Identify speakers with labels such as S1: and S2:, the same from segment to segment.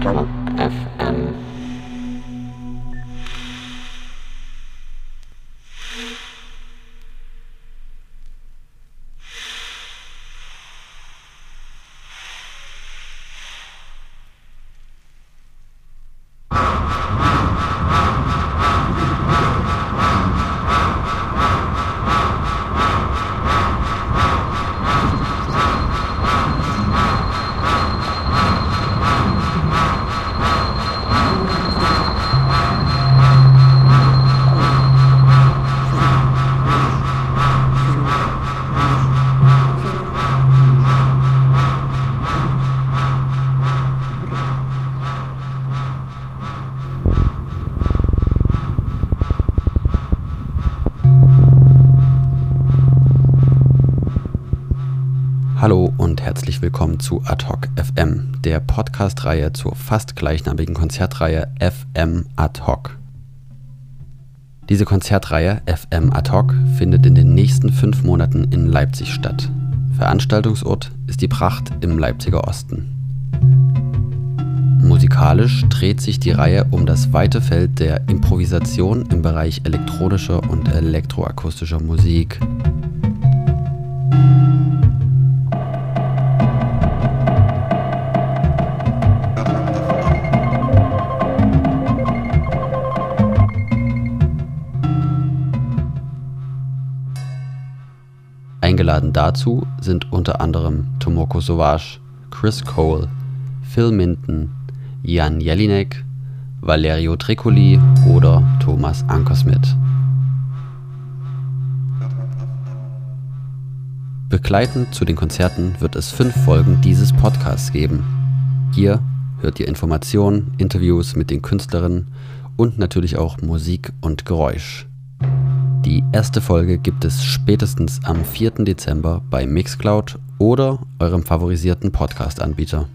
S1: FM. Hallo und herzlich willkommen zu Ad Hoc FM, der Podcast-Reihe zur fast gleichnamigen Konzertreihe FM Ad Hoc. Diese Konzertreihe FM Ad Hoc findet in den nächsten fünf Monaten in Leipzig statt. Veranstaltungsort ist die Pracht im Leipziger Osten. Musikalisch dreht sich die Reihe um das weite Feld der Improvisation im Bereich elektronischer und elektroakustischer Musik. Eingeladen dazu sind unter anderem Tomoko Sauvage, Chris Cole, Phil Minton, Jan Jelinek, Valerio Triccoli oder Thomas Ankersmith. Begleitend zu den Konzerten wird es fünf Folgen dieses Podcasts geben. Hier hört ihr Informationen, Interviews mit den Künstlerinnen und natürlich auch Musik und Geräusch. Die erste Folge gibt es spätestens am 4. Dezember bei Mixcloud oder eurem favorisierten Podcast-Anbieter.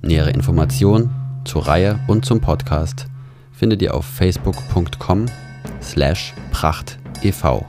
S1: Nähere Informationen zur Reihe und zum Podcast findet ihr auf facebook.com slash prachtev.